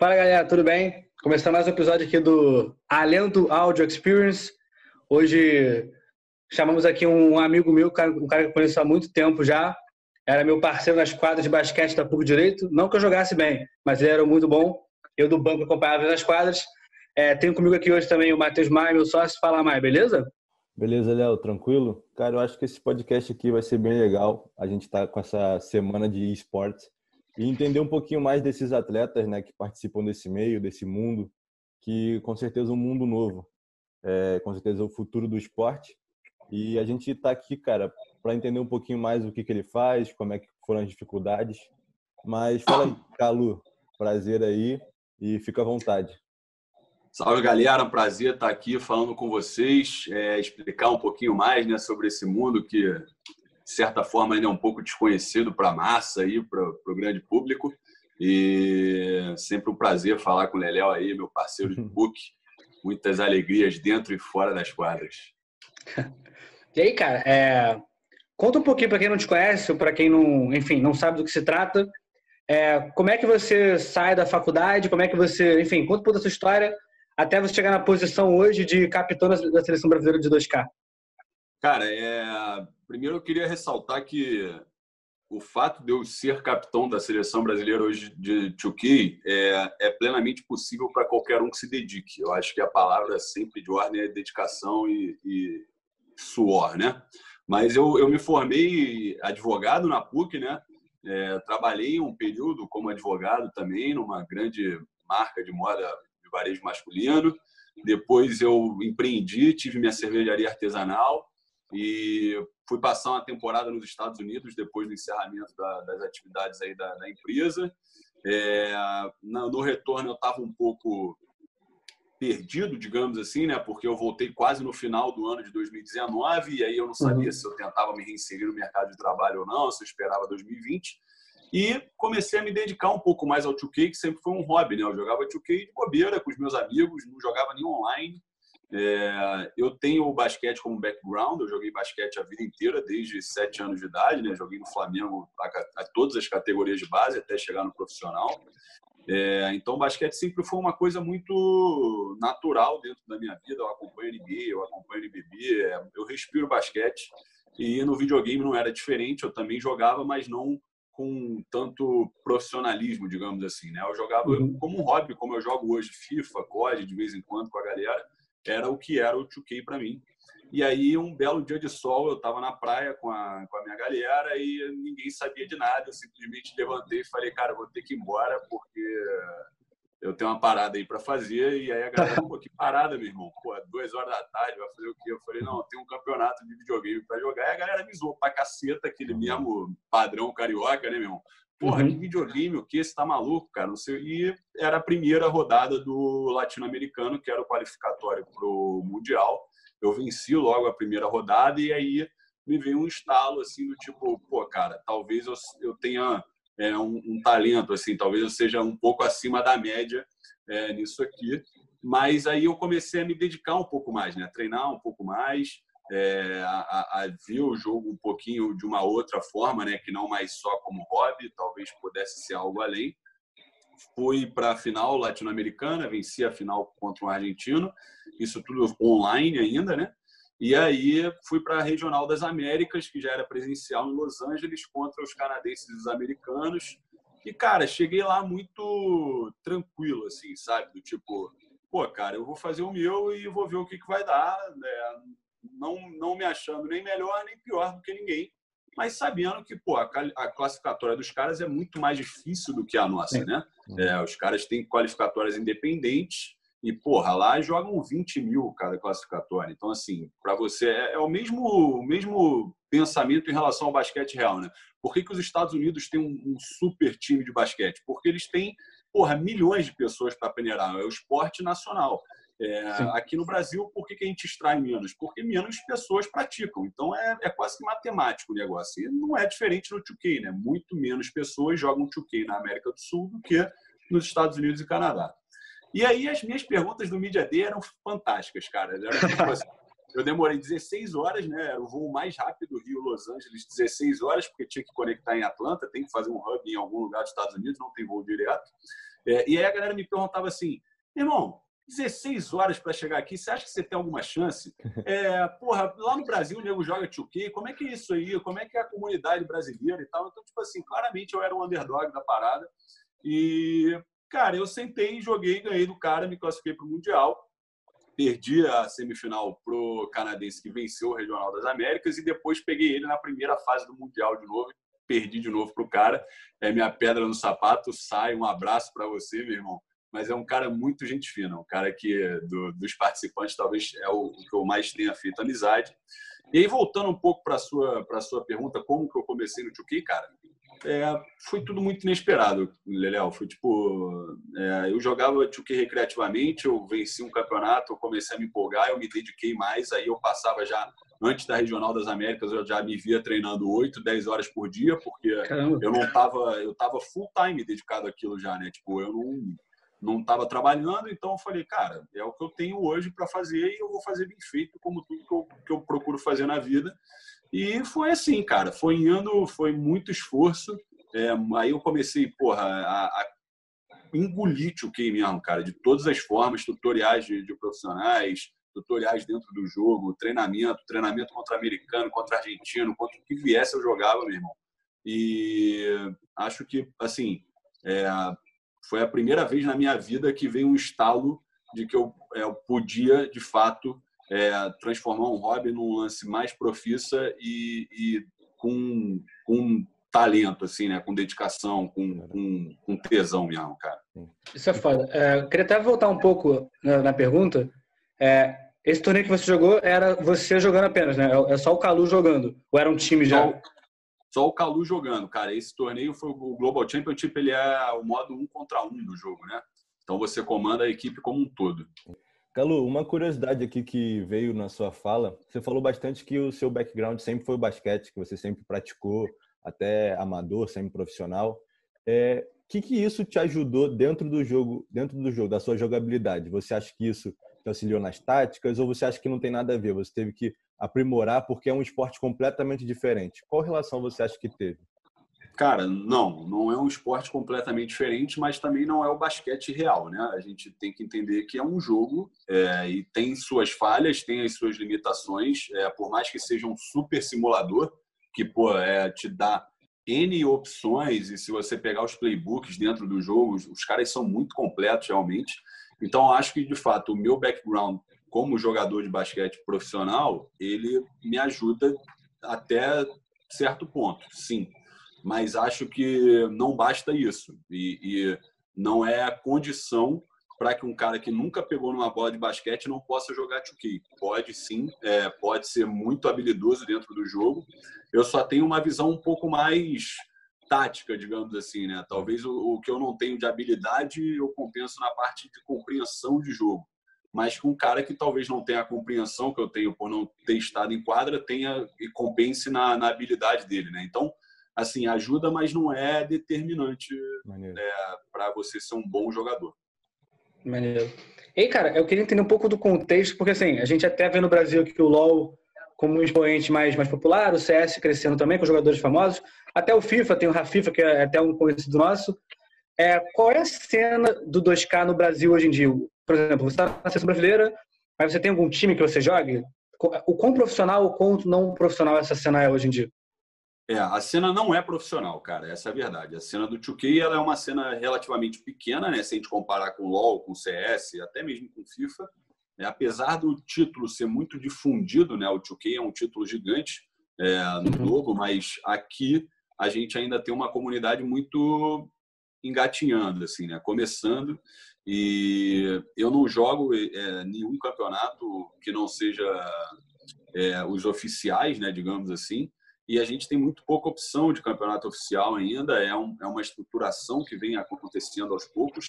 Fala galera, tudo bem? Começando mais um episódio aqui do Alento Audio Experience. Hoje chamamos aqui um amigo meu, um cara que eu conheço há muito tempo já. Era meu parceiro nas quadras de basquete da PUC Direito. Não que eu jogasse bem, mas ele era muito bom. Eu do banco acompanhava nas quadras. É, tenho comigo aqui hoje também o Matheus Maia, meu sócio. Fala, Maia, beleza? Beleza, Léo, tranquilo? Cara, eu acho que esse podcast aqui vai ser bem legal. A gente está com essa semana de esportes e entender um pouquinho mais desses atletas né, que participam desse meio, desse mundo, que com certeza é um mundo novo, é, com certeza é o futuro do esporte. E a gente está aqui, cara, para entender um pouquinho mais o que, que ele faz, como é que foram as dificuldades. Mas fala aí, Calu, prazer aí e fica à vontade. Salve galera, prazer estar aqui falando com vocês, é, explicar um pouquinho mais né, sobre esse mundo que de certa forma, ainda é um pouco desconhecido para a massa, para o grande público. E sempre um prazer falar com o Leléo aí, meu parceiro de book. Muitas alegrias dentro e fora das quadras. E aí, cara, é... conta um pouquinho para quem não te conhece, ou para quem não, enfim, não sabe do que se trata. É... Como é que você sai da faculdade? Como é que você, enfim, conta um pouco da sua história até você chegar na posição hoje de capitão da seleção brasileira de 2K. Cara, é... primeiro eu queria ressaltar que o fato de eu ser capitão da seleção brasileira hoje de 2K é, é plenamente possível para qualquer um que se dedique. Eu acho que a palavra sempre de ordem é dedicação e, e suor, né? Mas eu, eu me formei advogado na PUC, né? É, trabalhei um período como advogado também numa grande marca de moda de varejo masculino. Depois eu empreendi, tive minha cervejaria artesanal e fui passar uma temporada nos Estados Unidos depois do encerramento da, das atividades aí da, da empresa. É, no retorno eu estava um pouco perdido, digamos assim, né? Porque eu voltei quase no final do ano de 2019 e aí eu não sabia uhum. se eu tentava me reinserir no mercado de trabalho ou não, se eu esperava 2020. E comecei a me dedicar um pouco mais ao 2K, que sempre foi um hobby, né? Eu jogava 2K de bobeira com os meus amigos, não jogava nem online. É, eu tenho o basquete como background, eu joguei basquete a vida inteira, desde sete anos de idade, né? Joguei no Flamengo a, a todas as categorias de base até chegar no profissional. É, então, basquete sempre foi uma coisa muito natural dentro da minha vida. Eu acompanho NBA, eu acompanho NBB, é, eu respiro basquete. E no videogame não era diferente, eu também jogava, mas não com tanto profissionalismo, digamos assim. Né? Eu jogava uhum. como um hobby, como eu jogo hoje, FIFA, COD, de vez em quando com a galera era o que era o 2K para mim. E aí, um belo dia de sol, eu estava na praia com a, com a minha galera e ninguém sabia de nada. Eu simplesmente levantei e falei, cara, vou ter que ir embora porque eu tenho uma parada aí para fazer. E aí a galera, pô, que parada, meu irmão? Pô, duas horas da tarde, vai fazer o quê? Eu falei, não, tem um campeonato de videogame para jogar. E a galera me zoou pra caceta, aquele mesmo padrão carioca, né, meu irmão? Porra, uhum. que videogame, o que? Você tá maluco, cara? Não sei. E era a primeira rodada do latino-americano, que era o qualificatório pro Mundial. Eu venci logo a primeira rodada e aí me veio um estalo, assim, do tipo, pô, cara, talvez eu, eu tenha é, um, um, talento, assim, talvez eu seja um pouco acima da média é, nisso aqui. Mas aí eu comecei a me dedicar um pouco mais, né? treinar um pouco mais, é, a, a, ver o jogo um pouquinho de uma outra forma, né, que não mais só como hobby, talvez pudesse ser algo além. Fui para a final latino-americana, venci a final contra um argentino, isso tudo online ainda, né? E aí fui para a Regional das Américas, que já era presencial em Los Angeles, contra os canadenses e os americanos. E, cara, cheguei lá muito tranquilo, assim, sabe? Do tipo, pô, cara, eu vou fazer o meu e vou ver o que, que vai dar. Né? não, não me achando nem melhor nem pior do que ninguém, mas sabendo que pô, a, classificatória dos caras é muito mais difícil do que a nossa, né? É, os caras têm qualificatórias independentes e, porra, lá jogam 20 mil cada classificatória. Então, assim, para você é, é, o mesmo, o mesmo pensamento em relação ao basquete real, né? Por que, que os Estados Unidos têm um, um super time de basquete? Porque eles têm, porra, milhões de pessoas para peneirar. É o esporte nacional. É, aqui no Brasil, por que, que, a gente extrai menos? Porque menos pessoas praticam. Então, é, é, quase que matemático o negócio. E não é diferente no 2K, né? Muito menos pessoas jogam 2K na América do Sul do que nos Estados Unidos e Canadá. E aí, as minhas perguntas do Media Day eram fantásticas, cara. Tipo assim, eu demorei 16 horas, né? Era o voo mais rápido Rio-Los Angeles, 16 horas, porque tinha que conectar em Atlanta, tem que fazer um hub em algum lugar dos Estados Unidos, não tem voo direto. É, e aí a galera me perguntava assim, irmão, 16 horas para chegar aqui, você acha que você tem alguma chance? É, porra, lá no Brasil o nego joga 2K, como é que é isso aí? Como é que é a comunidade brasileira e tal? Então, tipo assim, claramente eu era um underdog da parada. E, cara, eu sentei, joguei, ganhei do cara, me classifiquei para o Mundial. Perdi a semifinal pro canadense que venceu o Regional das Américas e depois peguei ele na primeira fase do Mundial de novo. Perdi de novo pro cara. É minha pedra no sapato. Sai, um abraço para você, meu irmão mas é um cara muito gente fina, um cara que do, dos participantes talvez é o, o, que eu mais tenha feito amizade. E aí voltando um pouco para sua para sua pergunta, como que eu comecei no 2 cara? É, foi tudo muito inesperado, Leléo. Foi tipo, é, eu jogava 2 recreativamente, eu venci um campeonato, eu comecei a me empolgar, eu me dediquei mais, aí eu passava já antes da Regional das Américas, eu já me via treinando 8, 10 horas por dia, porque Caramba. eu não tava, eu tava full time dedicado àquilo já, né? Tipo, eu não não estava trabalhando, então eu falei, cara, é o que eu tenho hoje para fazer e eu vou fazer bem feito, como tudo que eu, que eu procuro fazer na vida. E foi assim, cara, foi indo, foi muito esforço. É, aí eu comecei, porra, a, a engolir o que mesmo, cara, de todas as formas, tutoriais de, de, profissionais, tutoriais dentro do jogo, treinamento, treinamento contra americano, contra argentino, contra o que viesse eu jogava, meu irmão. E acho que, assim, é, foi a primeira vez na minha vida que veio um estalo de que eu, é, eu podia, de fato, é, transformar um hobby num lance mais profissa e, e com, com talento, assim, né? Com dedicação, com, com, com tesão mesmo, cara. Isso é foda. É, queria até voltar um pouco na, na pergunta. É, esse torneio que você jogou era você jogando apenas, né? É só o Calu jogando? Ou era um time já? só o Calu jogando, cara. Esse torneio foi o Global Championship, ele é o modo um contra um do jogo, né? Então você comanda a equipe como um todo. Calu, uma curiosidade aqui que veio na sua fala, você falou bastante que o seu background sempre foi o basquete, que você sempre praticou, até amador, semi-profissional. É, o que, que isso te ajudou dentro do jogo, dentro do jogo, da sua jogabilidade? Você acha que isso te auxiliou nas táticas ou você acha que não tem nada a ver? Você teve que aprimorar porque é um esporte completamente diferente. Qual relação você acha que teve? Cara, não, não é um esporte completamente diferente, mas também não é o basquete real, né? A gente tem que entender que é um jogo é, e tem suas falhas, tem as suas limitações. É, por mais que seja um super simulador, que pô, é, te dá N opções, e se você pegar os playbooks dentro do jogo, os caras são muito completos realmente. Então, acho que de fato o meu background como jogador de basquete profissional, ele me ajuda até certo ponto, sim. Mas acho que não basta isso. E, e não é a condição para que um cara que nunca pegou numa bola de basquete não possa jogar 2K. Pode sim, é, pode ser muito habilidoso dentro do jogo. Eu só tenho uma visão um pouco mais tática, digamos assim, né? Talvez o, o que eu não tenho de habilidade eu compenso na parte de compreensão de jogo mas com um cara que talvez não tenha a compreensão que eu tenho por não ter estado em quadra, tenha e compense na, na habilidade dele, né? Então, assim, ajuda, mas não é determinante é, para você ser um bom jogador. Maneiro. E, cara, eu queria entender um pouco do contexto, porque, assim, a gente até vê no Brasil que o LoL como um expoente mais, mais popular, o CS crescendo também com jogadores famosos, até o FIFA, tem o Rafifa, que é até um conhecido nosso. É, qual é a cena do 2K no Brasil hoje em dia? Por exemplo, você está na seleção brasileira, mas você tem algum time que você jogue? O quão profissional ou quão não profissional essa cena é hoje em dia? É, a cena não é profissional, cara, essa é a verdade. A cena do 2K ela é uma cena relativamente pequena, né? Se a gente comparar com o LoL, com o CS, até mesmo com o FIFA. É, apesar do título ser muito difundido, né? O 2K é um título gigante é, no uhum. globo, mas aqui a gente ainda tem uma comunidade muito engatinhando, assim, né? Começando. E eu não jogo é, nenhum campeonato que não seja é, os oficiais, né, digamos assim. E a gente tem muito pouca opção de campeonato oficial ainda. É, um, é uma estruturação que vem acontecendo aos poucos,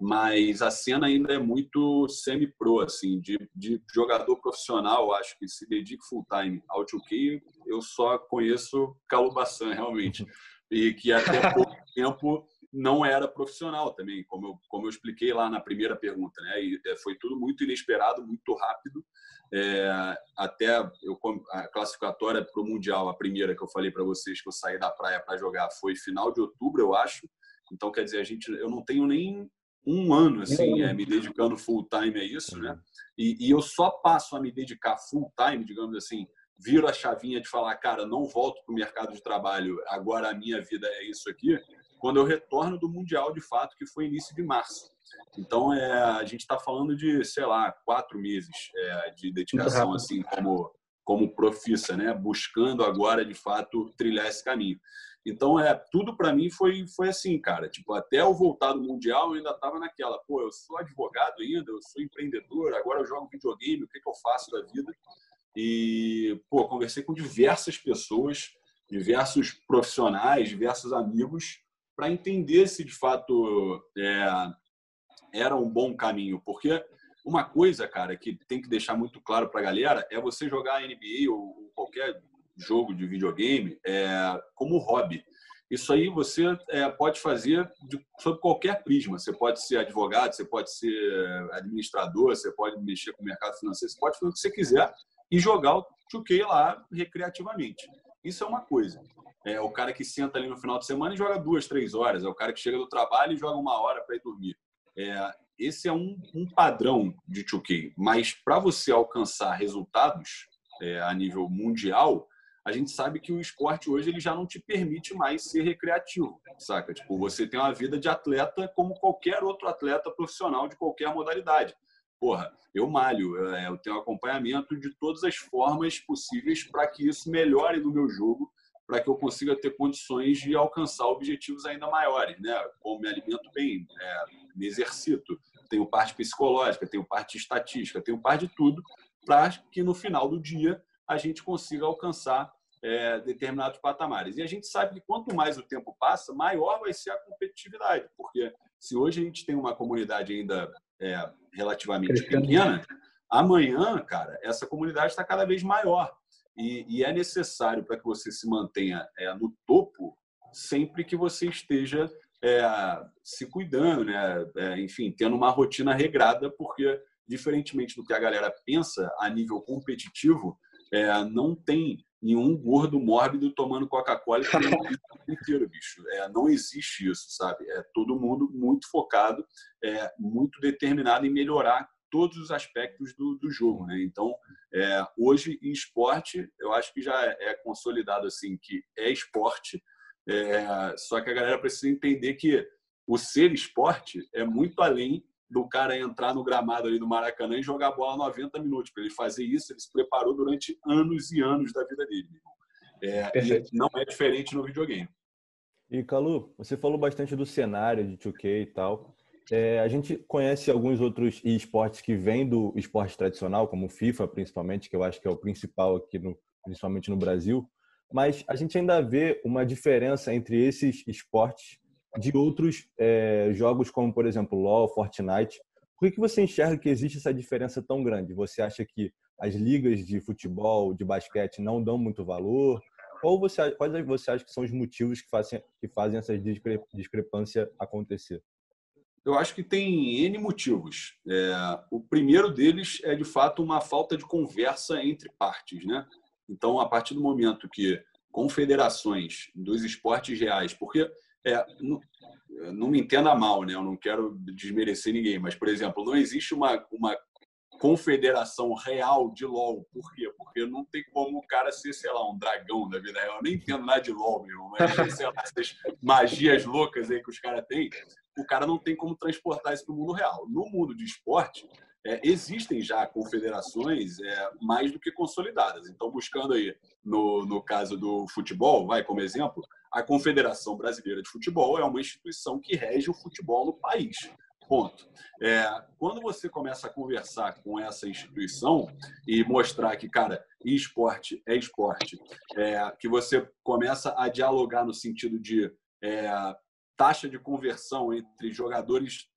mas a cena ainda é muito semi-pro, assim, de, de jogador profissional. Acho que se dedique full time ao 2K, eu só conheço Calubaçan, realmente. E que até pouco tempo não era profissional também, como eu, como eu expliquei lá na primeira pergunta. Né? E é, foi tudo muito inesperado, muito rápido. É, até eu, a classificatória para o Mundial, a primeira que eu falei para vocês que eu saí da praia para jogar, foi final de outubro, eu acho. Então, quer dizer, a gente, eu não tenho nem um ano assim é, me dedicando full time a isso, né? E, e, eu só passo a me dedicar full time, digamos assim, viro a chavinha de falar, cara, não volto para o mercado de trabalho, agora a minha vida é isso aqui, quando eu retorno do mundial de fato, que foi início de março. Então, é, a gente está falando de, sei lá, quatro meses é, de dedicação assim como como profissa, né? Buscando agora de fato trilhar esse caminho. Então, é, tudo para mim foi, foi assim, cara. Tipo, até eu voltar do Mundial, eu ainda estava naquela, pô, eu sou advogado ainda, eu sou empreendedor, agora eu jogo videogame, o que, que eu faço da vida? E, pô, conversei com diversas pessoas, diversos profissionais, diversos amigos, para entender se de fato é, era um bom caminho. Porque uma coisa, cara, que tem que deixar muito claro para a galera é você jogar NBA ou qualquer jogo de videogame é, como hobby. Isso aí você é, pode fazer de, sob qualquer prisma. Você pode ser advogado, você pode ser administrador, você pode mexer com o mercado financeiro, você pode fazer o que você quiser e jogar o 2K lá recreativamente. Isso é uma coisa. É o cara que senta ali no final de semana e joga duas, três horas. É o cara que chega do trabalho e joga uma hora para ir dormir. É, esse é um, um padrão de 2K. Mas para você alcançar resultados é, a nível mundial, a gente sabe que o esporte hoje ele já não te permite mais ser recreativo, saca? Tipo, você tem uma vida de atleta como qualquer outro atleta profissional de qualquer modalidade. Porra, eu malho, é, eu tenho acompanhamento de todas as formas possíveis para que isso melhore no meu jogo, para que eu consiga ter condições de alcançar objetivos ainda maiores, né? Como me alimento bem, é, me exercito, tenho parte psicológica, tenho parte estatística, tenho parte de tudo, para que no final do dia a gente consiga alcançar é, determinados patamares. E a gente sabe que quanto mais o tempo passa, maior vai ser a competitividade, porque se hoje a gente tem uma comunidade ainda é, relativamente pequena, amanhã, cara, essa comunidade está cada vez maior. E, e é necessário para que você se mantenha é, no topo sempre que você esteja é, se cuidando, né? É, enfim, tendo uma rotina regrada, porque, diferentemente do que a galera pensa a nível competitivo, é, não tem nenhum gordo mórbido tomando Coca-Cola o inteiro, bicho. É, não existe isso, sabe? É todo mundo muito focado, é, muito determinado em melhorar todos os aspectos do, do jogo, né? Então, é, hoje em esporte, eu acho que já é consolidado assim que é esporte, é, só que a galera precisa entender que o ser esporte é muito além do cara entrar no gramado ali do Maracanã e jogar bola 90 minutos. Para ele fazer isso, ele se preparou durante anos e anos da vida dele. É, não é diferente no videogame. E, Calu, você falou bastante do cenário de 2K e tal. É, a gente conhece alguns outros esportes que vêm do esporte tradicional, como FIFA, principalmente, que eu acho que é o principal aqui, no, principalmente no Brasil. Mas a gente ainda vê uma diferença entre esses esportes de outros é, jogos como, por exemplo, LoL, Fortnite. Por que, que você enxerga que existe essa diferença tão grande? Você acha que as ligas de futebol, de basquete não dão muito valor? Ou você, quais você acha que são os motivos que fazem, que fazem essa discre, discrepância acontecer? Eu acho que tem N motivos. É, o primeiro deles é, de fato, uma falta de conversa entre partes. Né? Então, a partir do momento que confederações dos esportes reais, porque é, não, não, me entenda mal, né? Eu não quero desmerecer ninguém, mas, por exemplo, não existe uma, uma confederação real de LOL. Por quê? Porque não tem como o cara ser, sei lá, um dragão da vida real. Eu nem entendo nada de LOL, meu, mas sei lá, essas magias loucas aí que os caras têm, o cara não tem como transportar isso para o mundo real. No mundo de esporte, é, existem já confederações é, mais do que consolidadas. Então, buscando aí, no, no caso do futebol, vai como exemplo, a Confederação Brasileira de Futebol é uma instituição que rege o futebol no país. Ponto. É, quando você começa a conversar com essa instituição e mostrar que, cara, esporte é esporte, é, que você começa a dialogar no sentido de é, taxa de conversão entre jogadores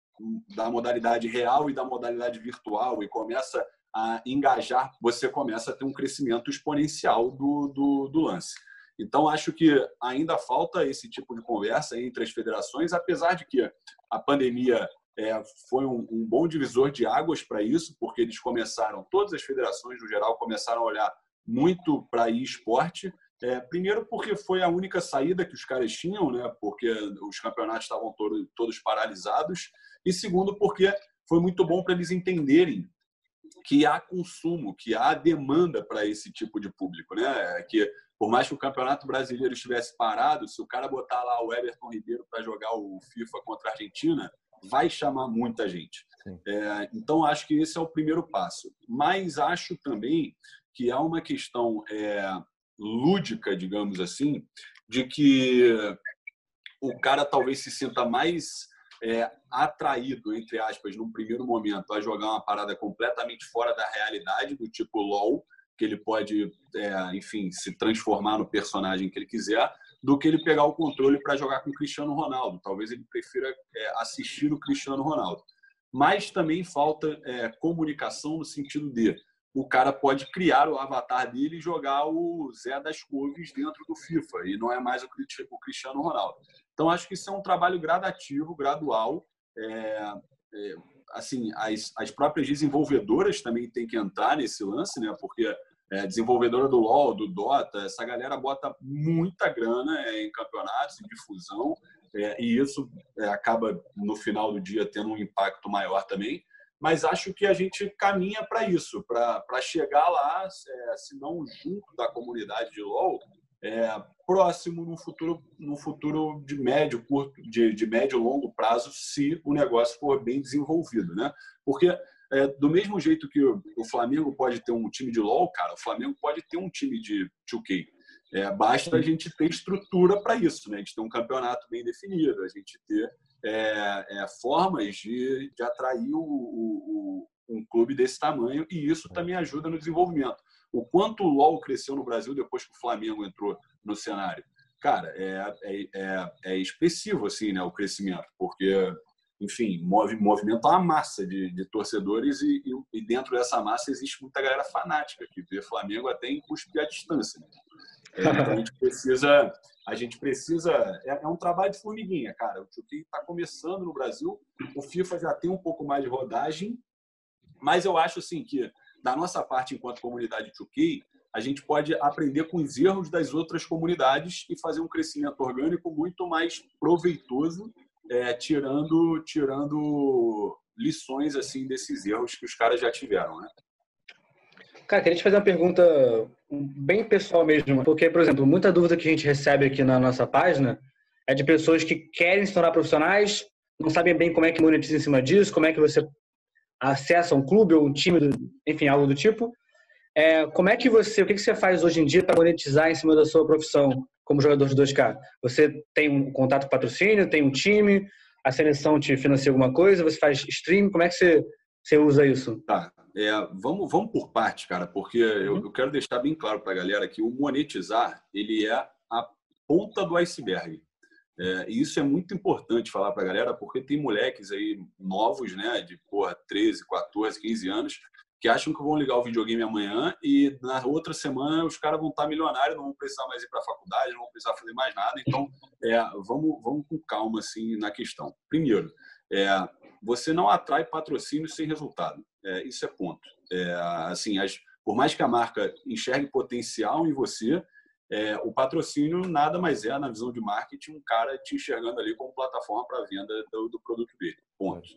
da modalidade real e da modalidade virtual e começa a engajar, você começa a ter um crescimento exponencial do, do, do lance. Então, acho que ainda falta esse tipo de conversa entre as federações, apesar de que a pandemia é, foi um, um, bom divisor de águas para isso, porque eles começaram, todas as federações no geral começaram a olhar muito para esporte É, primeiro porque foi a única saída que os caras tinham, né? Porque os campeonatos estavam todo, todos paralisados. E segundo porque foi muito bom para eles entenderem que há consumo, que há demanda para esse tipo de público, né? Que por mais que o Campeonato Brasileiro estivesse parado, se o cara botar lá o Everton Ribeiro para jogar o FIFA contra a Argentina, vai chamar muita gente. É, então acho que esse é o primeiro passo. Mas acho também que há uma questão é, lúdica, digamos assim, de que o cara talvez se sinta mais é, atraído, entre aspas, num primeiro momento, a jogar uma parada completamente fora da realidade, do tipo LOL, que ele pode, é, enfim, se transformar no personagem que ele quiser, do que ele pegar o controle para jogar com o Cristiano Ronaldo. Talvez ele prefira é, assistir o Cristiano Ronaldo. Mas também falta é, comunicação no sentido de o cara pode criar o avatar dele e jogar o Zé das Couves dentro do FIFA, e não é mais o Cristiano Ronaldo. Então, acho que isso é um trabalho gradativo, gradual. É, é, assim, as, as próprias desenvolvedoras também têm que entrar nesse lance, né? Porque é, desenvolvedora do LoL, do Dota, essa galera bota muita grana é, em campeonatos, em difusão, é, e isso é, acaba, no final do dia, tendo um impacto maior também mas acho que a gente caminha para isso, para chegar lá, é, se não junto da comunidade de LoL, é, próximo no futuro, no futuro de médio, curto, de, de médio longo prazo, se o negócio for bem desenvolvido, né? Porque é, do mesmo jeito que o, o Flamengo pode ter um time de LoL, cara, o Flamengo pode ter um time de 2K. É, basta a gente ter estrutura para isso, né? A gente ter um campeonato bem definido, a gente ter é, é, formas de, de atrair o, o, um clube desse tamanho e isso também ajuda no desenvolvimento. O quanto o LoL cresceu no Brasil depois que o Flamengo entrou no cenário, cara, é, é, é, é expressivo assim, né, o crescimento, porque enfim, move, movimenta uma massa de, de torcedores e, e, e, dentro dessa massa existe muita galera fanática que vê Flamengo até em cuspir à distância. Né? É, então a gente precisa, a gente precisa, é, é um trabalho de formiguinha, cara. O Chucky está começando no Brasil, o FIFA já tem um pouco mais de rodagem, mas eu acho assim que da nossa parte enquanto comunidade Chucky, a gente pode aprender com os erros das outras comunidades e fazer um crescimento orgânico muito mais proveitoso é, tirando, tirando lições assim desses erros que os caras já tiveram, né? Cara, queria te fazer uma pergunta bem pessoal mesmo, porque, por exemplo, muita dúvida que a gente recebe aqui na nossa página é de pessoas que querem se tornar profissionais, não sabem bem como é que monetiza em cima disso, como é que você acessa um clube ou um time, enfim, algo do tipo. É, como é que você, o que, que você faz hoje em dia para monetizar em cima da sua profissão? como jogador de 2K? Você tem um contato com patrocínio, tem um time, a seleção te financia alguma coisa, você faz stream, como é que você, você usa isso? Tá, é, vamos, vamos por parte, cara, porque uhum. eu, eu, quero deixar bem claro para a galera que o monetizar, ele é a ponta do iceberg. É, e isso é muito importante falar para a galera, porque tem moleques aí novos, né, de porra, 13, 14, 15 anos, que acham que vão ligar o videogame amanhã e na outra semana os caras vão estar milionários, não vão precisar mais ir para a faculdade, não vão precisar fazer mais nada. Então, é, vamos, vamos com calma assim na questão. Primeiro, é, você não atrai patrocínio sem resultado. É, isso é ponto. É, assim, as, por mais que a marca enxergue potencial em você, é, o patrocínio nada mais é, na visão de marketing, um cara te enxergando ali como plataforma para venda do, do, produto dele. Ponto.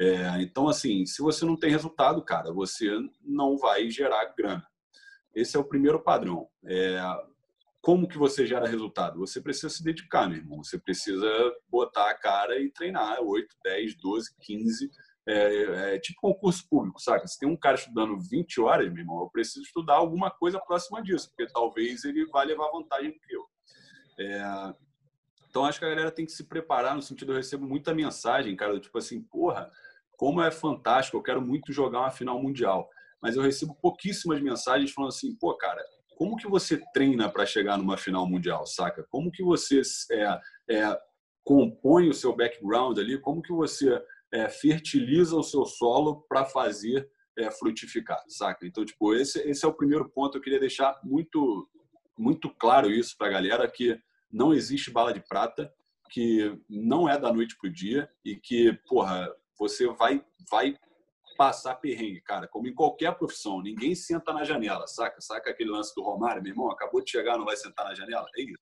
É, então, assim, se você não tem resultado, cara, você não vai gerar grana. Esse é o primeiro padrão. É, como que você gera resultado? Você precisa se dedicar, meu irmão. Você precisa botar a cara e treinar 8, 10, 12, 15 é, é, tipo concurso público, saca? Se tem um cara estudando 20 horas, meu irmão, eu preciso estudar alguma coisa próxima disso, porque talvez ele vá levar vantagem do que eu. É, então, acho que a galera tem que se preparar no sentido, eu recebo muita mensagem, cara, tipo assim, porra, como é fantástico, eu quero muito jogar uma final mundial. Mas eu recebo pouquíssimas mensagens falando assim, pô, cara, como que você treina para chegar numa final mundial, saca? Como que você é, é, compõe o seu background ali? Como que você é, fertiliza o seu solo para fazer é, frutificar, saca? Então, tipo, esse, esse é o primeiro ponto. Eu queria deixar muito, muito claro isso para a galera, que não existe bala de prata, que não é da noite para o dia e que, porra, você vai, vai passar perrengue, cara, como em qualquer profissão. Ninguém senta na janela, saca? Saca aquele lance do Romário, meu irmão? Acabou de chegar, não vai sentar na janela? É isso.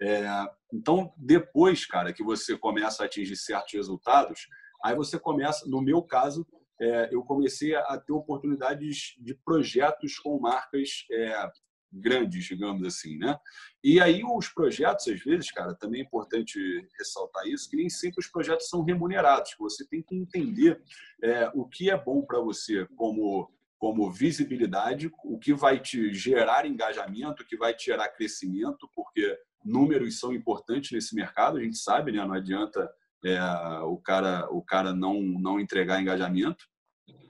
É, então, depois, cara, que você começa a atingir certos resultados, aí você começa, no meu caso, é, eu comecei a ter oportunidades de projetos com marcas é, grandes, digamos assim, né? E aí os projetos, às vezes, cara, também é importante ressaltar isso, que nem sempre os projetos são remunerados. Você tem que entender é, o que é bom para você como como visibilidade, o que vai te gerar engajamento, o que vai te gerar crescimento, porque números são importantes nesse mercado, a gente sabe, né? Não adianta é, o cara o cara não não entregar engajamento.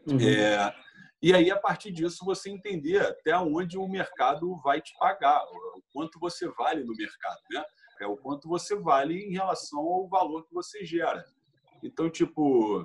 Uhum. É, e aí, a partir disso, você entender até onde o mercado vai te pagar, o quanto você vale no mercado, né? É o quanto você vale em relação ao valor que você gera. Então, tipo,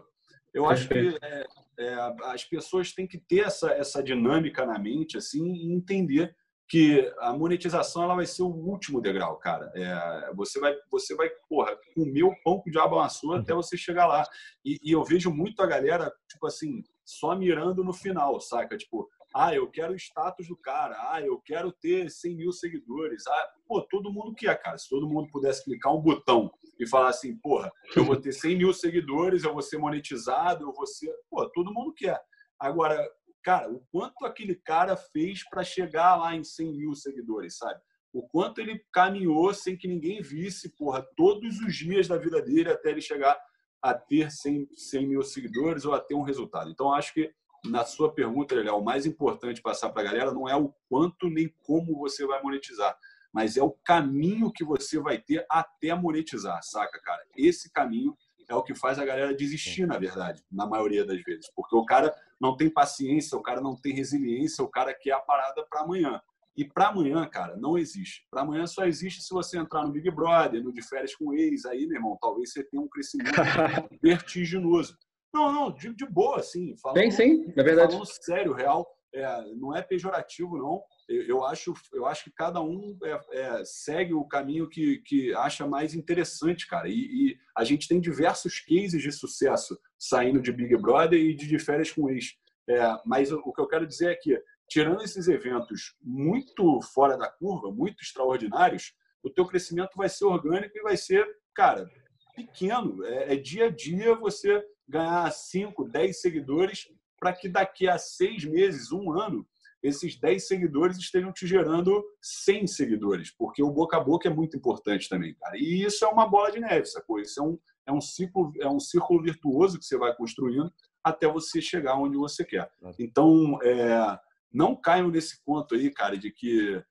eu acho que é, é, as pessoas têm que ter essa, essa dinâmica na mente, assim, e entender que a monetização ela vai ser o último degrau, cara. É, você vai, você vai, porra, comer o pão que o diabo amassou até você chegar lá. E, e eu vejo muito a galera, tipo assim, só mirando no final, saca? Tipo, ah, eu quero o status do cara, ah, eu quero ter 100 mil seguidores. Ah, pô, todo mundo quer, cara. Se todo mundo pudesse clicar um botão e falar assim, porra, eu vou ter 100 mil seguidores, eu vou ser monetizado, eu vou ser. Pô, todo mundo quer. Agora, cara, o quanto aquele cara fez para chegar lá em 100 mil seguidores, sabe? O quanto ele caminhou sem que ninguém visse, porra, todos os dias da vida dele até ele chegar a ter 100, 100 mil seguidores ou a ter um resultado. Então, acho que na sua pergunta, Léo, o mais importante passar para a galera não é o quanto nem como você vai monetizar, mas é o caminho que você vai ter até monetizar, saca, cara? Esse caminho é o que faz a galera desistir, na verdade, na maioria das vezes, porque o cara não tem paciência, o cara não tem resiliência, o cara quer a parada para amanhã. E para amanhã, cara, não existe. Para amanhã só existe se você entrar no Big Brother, no de férias com ex, aí, meu irmão, talvez você tenha um crescimento vertiginoso. Não, não, de, de boa, assim. Falando, sim, sim, é verdade. Falando sério, real, é, não é pejorativo, não. Eu, eu, acho, eu acho que cada um é, é, segue o caminho que, que acha mais interessante, cara. E, e, a gente tem diversos cases de sucesso saindo de Big Brother e de, de férias com ex. É, mas o, que eu quero dizer é que tirando esses eventos muito fora da curva, muito extraordinários, o teu crescimento vai ser orgânico e vai ser, cara, pequeno. É, é dia a dia você ganhar 5, 10 seguidores para que daqui a seis meses, um ano, esses 10 seguidores estejam te gerando 100 seguidores, porque o boca a boca é muito importante também, cara. E isso é uma bola de neve, sacou? Isso é um, é um, ciclo, é um círculo virtuoso que você vai construindo até você chegar onde você quer. Então, é, não caiam nesse ponto aí, cara, de que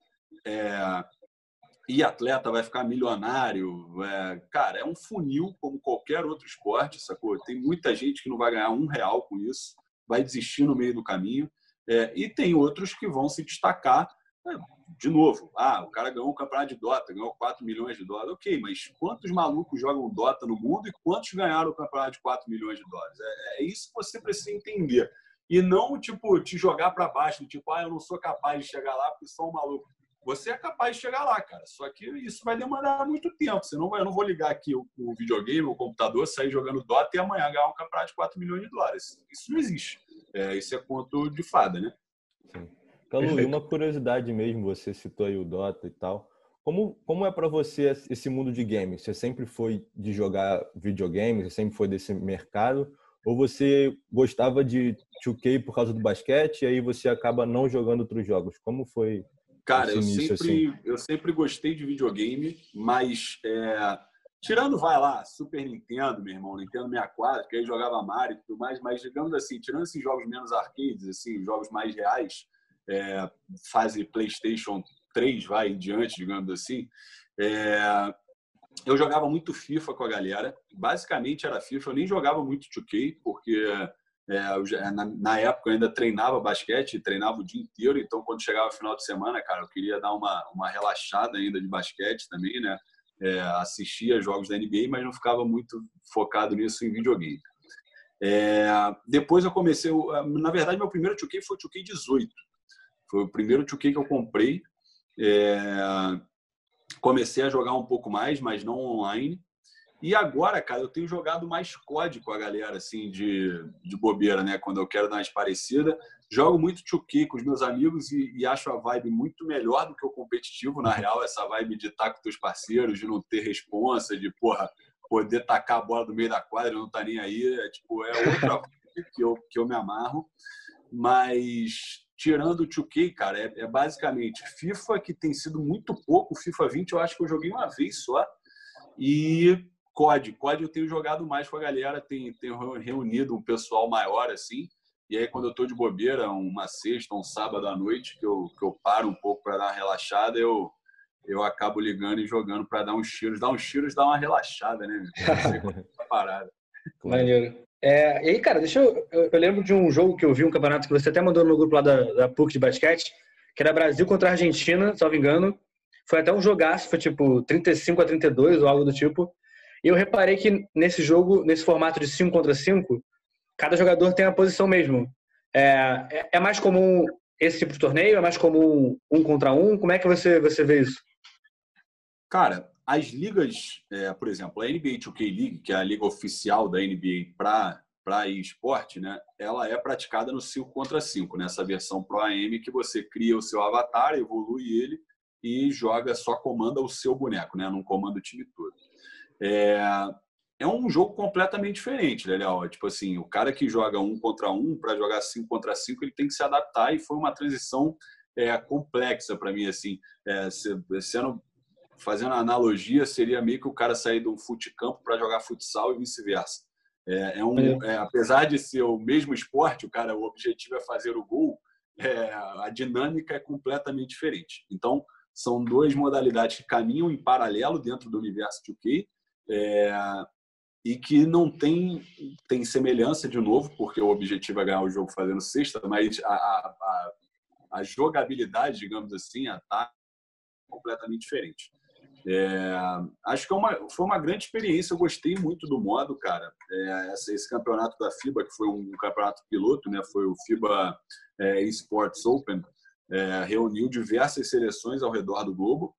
é, e atleta vai ficar milionário. É, cara, é um funil como qualquer outro esporte, sacou? Tem muita gente que não vai ganhar um real com isso, vai desistir no meio do caminho. É, e tem outros que vão se destacar. É, de novo, ah, o cara ganhou um campeonato de Dota, ganhou 4 milhões de dólares. Ok, mas quantos malucos jogam Dota no mundo e quantos ganharam o campeonato de 4 milhões de dólares? É, é isso que você precisa entender e não tipo te jogar para baixo, tipo, ah, eu não sou capaz de chegar lá porque sou um maluco. Você é capaz de chegar lá, cara. Só que isso vai demorar muito tempo. Você não vai, eu não vou ligar aqui o, o videogame, o computador, sair jogando Dota e amanhã ganhar um campeonato de 4 milhões de dólares. Isso não existe. É, isso é conto de fada, né? Sim. Calu, e uma curiosidade mesmo, você citou aí o Dota e tal. Como, como é para você esse mundo de games? Você sempre foi de jogar videogame? Você sempre foi desse mercado? Ou você gostava de 2K por causa do basquete e aí você acaba não jogando outros jogos? Como foi? Cara, eu sempre, assim? eu sempre gostei de videogame, mas é, tirando, vai lá, Super Nintendo, meu irmão, Nintendo 64, que aí jogava Mario e tudo mais, mas digamos assim, tirando esses jogos menos arcades, assim, jogos mais reais, é, fase PlayStation 3, vai em diante, digamos assim, é, eu jogava muito FIFA com a galera. Basicamente era FIFA. Eu nem jogava muito 2K, porque é, na, na, época eu ainda treinava basquete, treinava o dia inteiro. Então, quando chegava o final de semana, cara, eu queria dar uma, uma relaxada ainda de basquete também, né? É, assistia jogos da NBA, mas não ficava muito focado nisso em videogame. É, depois eu comecei, na verdade, meu primeiro 2K foi o 2K 18. Foi o primeiro 2K que eu comprei. É, comecei a jogar um pouco mais, mas não online. E agora, cara, eu tenho jogado mais COD com a galera, assim, de, de bobeira, né? Quando eu quero dar umas parecidas. Jogo muito 2 com os meus amigos e, e, acho a vibe muito melhor do que o competitivo, na real. Essa vibe de estar com teus parceiros, de não ter responsa, de, porra, poder tacar a bola do meio da quadra, não tá nem aí. É, tipo, é outra que eu, que eu me amarro. Mas tirando o 2K, cara, é, é, basicamente FIFA, que tem sido muito pouco. FIFA 20 eu acho que eu joguei uma vez só. E COD. COD eu tenho jogado mais com a galera, tenho, tenho reunido um pessoal maior, assim. E aí, quando eu tô de bobeira, uma sexta, um sábado à noite, que eu, que eu paro um pouco para dar uma relaxada, eu, eu acabo ligando e jogando para dar uns tiros. Dar uns tiros dá uma relaxada, né? Parada. Maneiro. É, e aí, cara, deixa eu, eu, eu. lembro de um jogo que eu vi, um campeonato que você até mandou no grupo lá da, da PUC de basquete, que era Brasil contra Argentina, se não me engano. Foi até um jogaço, foi tipo 35 a 32 ou algo do tipo. E eu reparei que nesse jogo, nesse formato de 5 contra 5, cada jogador tem a posição mesmo. É, é, é mais comum esse tipo de torneio? É mais comum um contra um? Como é que você, você vê isso? Cara, as ligas, é, por exemplo, a NBA 2K League, que é a liga oficial da NBA para para esporte, né? Ela é praticada no 5 contra 5, nessa versão Pro AM que você cria o seu avatar, evolui ele e joga só comanda o seu boneco, né? Não comanda o time todo. É, é um jogo completamente diferente, né, Léo? Tipo assim, o cara que joga um contra um para jogar cinco contra cinco, ele tem que se adaptar e foi uma transição é, complexa para mim, assim. É, sendo fazendo a analogia, seria meio que o cara sair do futecampo para jogar futsal e vice-versa. É, é, um, é, apesar de ser o mesmo esporte, o cara, o objetivo é fazer o gol, é, a dinâmica é completamente diferente. Então, são duas modalidades que caminham em paralelo dentro do universo 2K é, e que não tem, tem semelhança de novo, porque o objetivo é ganhar o jogo fazendo sexta, mas a, a, a jogabilidade, digamos assim, a tá completamente diferente. É, acho que é uma, foi uma grande experiência. Eu gostei muito do modo, cara. É, esse, esse, campeonato da FIBA, que foi um campeonato piloto, né? Foi o FIBA é, Esports Open, é, reuniu diversas seleções ao redor do globo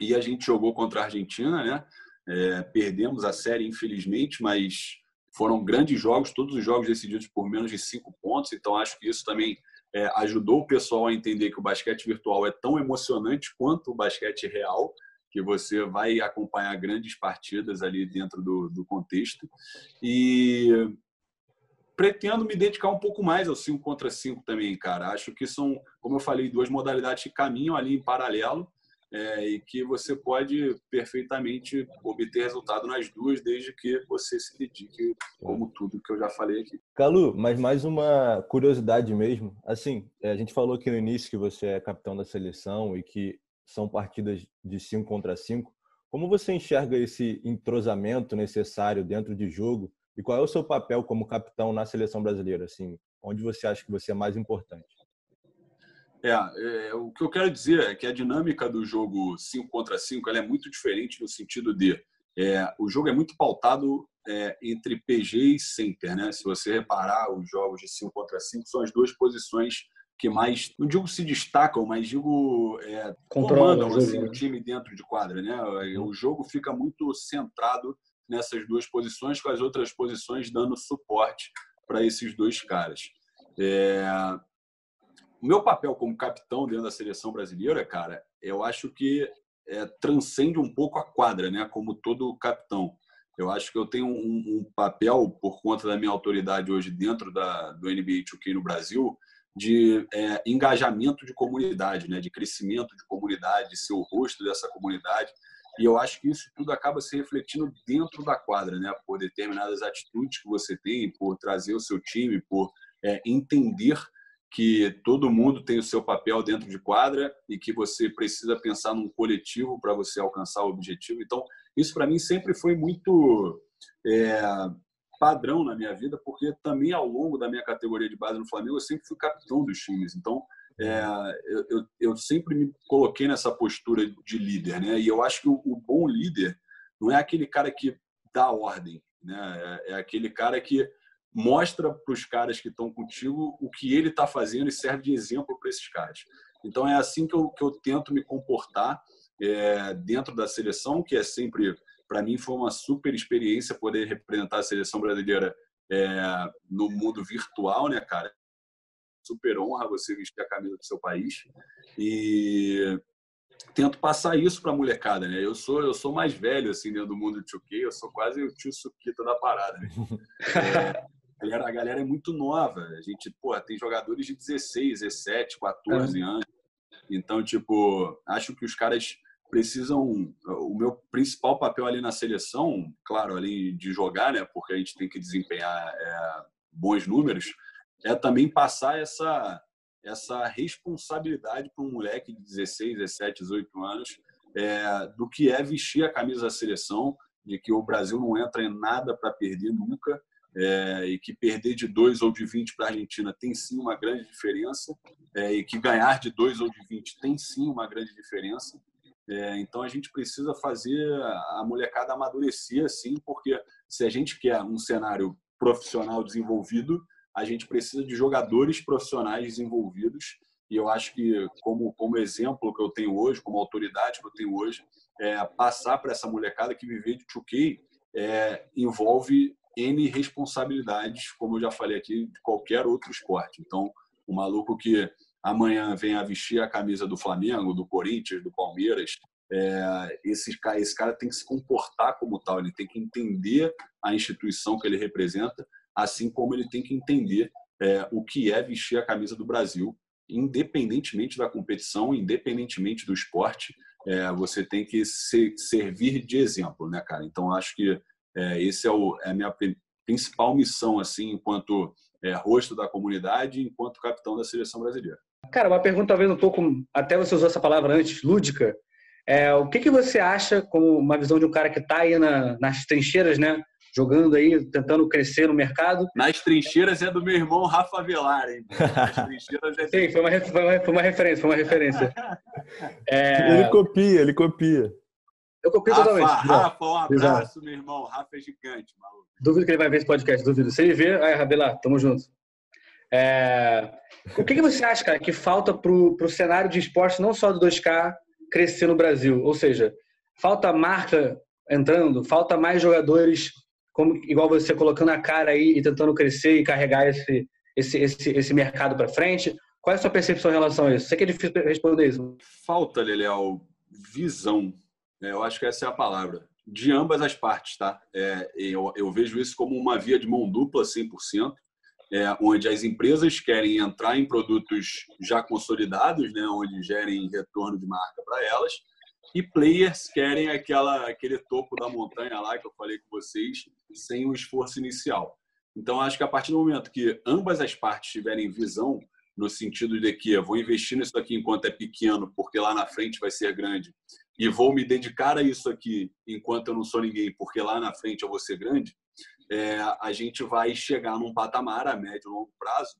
e a gente jogou contra a Argentina, né? É, perdemos a série, infelizmente, mas foram grandes jogos, todos os jogos decididos por menos de cinco pontos. Então acho que isso também é, ajudou o pessoal a entender que o basquete virtual é tão emocionante quanto o basquete real que você vai acompanhar grandes partidas ali dentro do, do contexto. E pretendo me dedicar um pouco mais ao 5 contra 5 também, cara. Acho que são, como eu falei, duas modalidades que caminham ali em paralelo é, e que você pode perfeitamente obter resultado nas duas, desde que você se dedique, como tudo que eu já falei aqui. Calu, mas mais uma curiosidade mesmo. Assim, é, a gente falou aqui no início que você é capitão da seleção e que são partidas de 5 contra 5. Como você enxerga esse entrosamento necessário dentro de jogo e qual é o seu papel como capitão na seleção brasileira? Assim, onde você acha que você é mais importante? É, é, o que eu quero dizer é que a dinâmica do jogo 5 contra 5 é muito diferente no sentido de é, o jogo é muito pautado é, entre PG e center, né? Se você reparar, os jogos de 5 contra 5 são as duas posições que mais, não digo se destacam, mas digo é, comandam assim, o time dentro de quadra. Né? O jogo fica muito centrado nessas duas posições, com as outras posições dando suporte para esses dois caras. É... O meu papel como capitão dentro da seleção brasileira, cara, eu acho que é, transcende um pouco a quadra, né? Como todo capitão. Eu acho que eu tenho um, um papel, por conta da minha autoridade hoje dentro da, do NBA 2K no Brasil, de é, engajamento de comunidade, né, de crescimento de comunidade, de ser o rosto dessa comunidade. E eu acho que isso tudo acaba se refletindo dentro da quadra, né, por determinadas atitudes que você tem, por trazer o seu time, por é, entender que todo mundo tem o seu papel dentro de quadra e que você precisa pensar num coletivo para você alcançar o objetivo. Então, isso para mim sempre foi muito é, padrão na minha vida, porque também ao longo da minha categoria de base no Flamengo eu sempre fui capitão dos times. Então, é, eu, eu, eu, sempre me coloquei nessa postura de líder, né? E eu acho que o, o bom líder não é aquele cara que dá ordem, né? É, é aquele cara que mostra para os caras que estão contigo o que ele está fazendo e serve de exemplo para esses caras. Então é assim que eu, que eu tento me comportar é, dentro da seleção, que é sempre para mim foi uma super experiência poder representar a seleção brasileira é, no mundo virtual, né, cara? Super honra você vestir a camisa do seu país e tento passar isso para a molecada, né? Eu sou eu sou mais velho assim dentro do mundo do 2K, eu sou quase o tio Suquita da parada. Né? É, galera, a galera é muito nova. A gente, pô, tem jogadores de 16, 17, 14 é. anos. Então, tipo, acho que os caras precisam. O meu principal papel ali na seleção, claro, além de jogar, né, porque a gente tem que desempenhar é, bons números, é também passar essa, essa responsabilidade para um moleque de 16, 17, 18 anos é, do que é vestir a camisa da seleção, de que o Brasil não entra em nada para perder nunca. É, e que perder de 2 ou de 20 para a Argentina tem sim uma grande diferença, é, e que ganhar de 2 ou de 20 tem sim uma grande diferença. É, então a gente precisa fazer a molecada amadurecer, assim, porque se a gente quer um cenário profissional desenvolvido, a gente precisa de jogadores profissionais desenvolvidos. E eu acho que, como, como exemplo que eu tenho hoje, como autoridade que eu tenho hoje, é, passar para essa molecada que viver de 2K é, envolve N responsabilidades, como eu já falei aqui, de qualquer outro esporte. Então, o maluco que amanhã vem a vestir a camisa do Flamengo, do Corinthians, do Palmeiras, é, esse, esse cara tem que se comportar como tal, ele tem que entender a instituição que ele representa, assim como ele tem que entender é, o que é vestir a camisa do Brasil, independentemente da competição, independentemente do esporte, é, você tem que se, servir de exemplo, né, cara? Então, acho que é, esse é, o, é a minha principal missão, assim, enquanto é, rosto da comunidade, enquanto capitão da seleção brasileira. Cara, uma pergunta talvez um pouco, até você usou essa palavra antes, lúdica. É, o que, que você acha, como uma visão de um cara que está aí na, nas trincheiras, né? Jogando aí, tentando crescer no mercado. Nas trincheiras é do meu irmão Rafa Velar, hein? Nas trincheiras é... Sim, foi uma, foi, uma, foi uma referência, foi uma referência. É... Ele copia, ele copia. Eu copio Rafa, totalmente. Rafa, um abraço, meu irmão. Rafa é gigante, maluco. Duvido que ele vai ver esse podcast, duvido. Se ele ver, aí, Rabelar, tamo junto. É... O que, que você acha, cara, que falta pro, pro cenário de esporte, não só do 2K, crescer no Brasil? Ou seja, falta marca entrando, falta mais jogadores, como igual você colocando a cara aí e tentando crescer e carregar esse, esse, esse, esse mercado para frente. Qual é a sua percepção em relação a isso? Sei que é difícil responder isso. Falta, Leleal, visão eu acho que essa é a palavra. De ambas as partes, tá? É, eu, eu, vejo isso como uma via de mão dupla, 100%, é, onde as empresas querem entrar em produtos já consolidados, né, onde gerem retorno de marca para elas, e players querem aquela, aquele topo da montanha lá que eu falei com vocês, sem o esforço inicial. Então, acho que a partir do momento que ambas as partes tiverem visão, no sentido de que eu vou investir nisso aqui enquanto é pequeno, porque lá na frente vai ser grande, e vou me dedicar a isso aqui enquanto eu não sou ninguém, porque lá na frente eu vou ser grande, é, a gente vai chegar num patamar a médio e longo prazo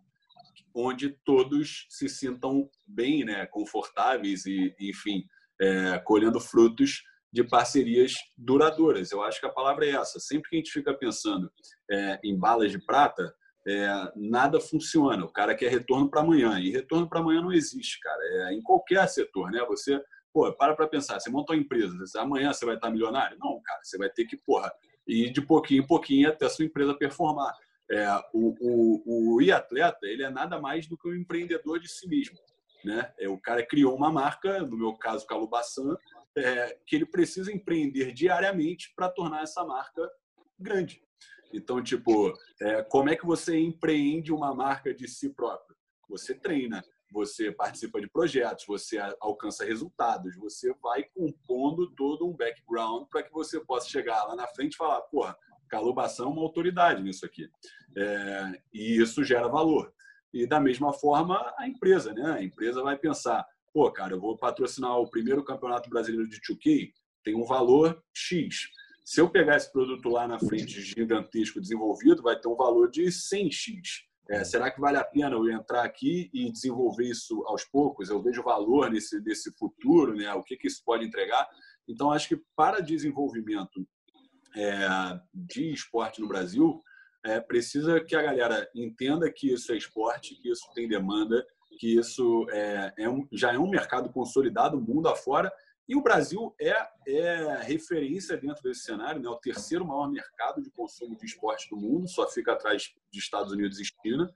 onde todos se sintam bem, né, confortáveis e, enfim, é, colhendo frutos de parcerias duradouras. Eu acho que a palavra é essa. Sempre que a gente fica pensando é, em balas de prata, é, nada funciona. O cara quer retorno para amanhã e retorno para amanhã não existe, cara. É, em qualquer setor, né? Você Pô, para para pensar, você monta uma empresa, amanhã você vai estar milionário? Não, cara, você vai ter que, porra, ir de pouquinho em pouquinho até a sua empresa performar. É, o, o, o e-atleta, ele é nada mais do que um empreendedor de si mesmo. Né? É, o cara criou uma marca, no meu caso, Calubaçan, é, que ele precisa empreender diariamente para tornar essa marca grande. Então, tipo, é, como é que você empreende uma marca de si próprio? Você treina, você participa de projetos, você alcança resultados, você vai compondo todo um background para que você possa chegar lá na frente e falar, porra, Calubação é uma autoridade nisso aqui. É, e isso gera valor. E da mesma forma, a empresa, né? A empresa vai pensar, pô, cara, eu vou patrocinar o primeiro campeonato brasileiro de 2K, tem um valor X. Se eu pegar esse produto lá na frente gigantesco desenvolvido, vai ter um valor de 100X. É, será que vale a pena eu entrar aqui e desenvolver isso aos poucos? Eu vejo valor nesse, nesse futuro, né? o que, que isso pode entregar. Então, acho que para desenvolvimento é, de esporte no Brasil, é, precisa que a galera entenda que isso é esporte, que isso tem demanda, que isso é, é um, já é um mercado consolidado mundo afora E o Brasil é, é referência dentro desse cenário, né? o terceiro maior mercado de consumo de esporte do mundo, só fica atrás de Estados Unidos e China.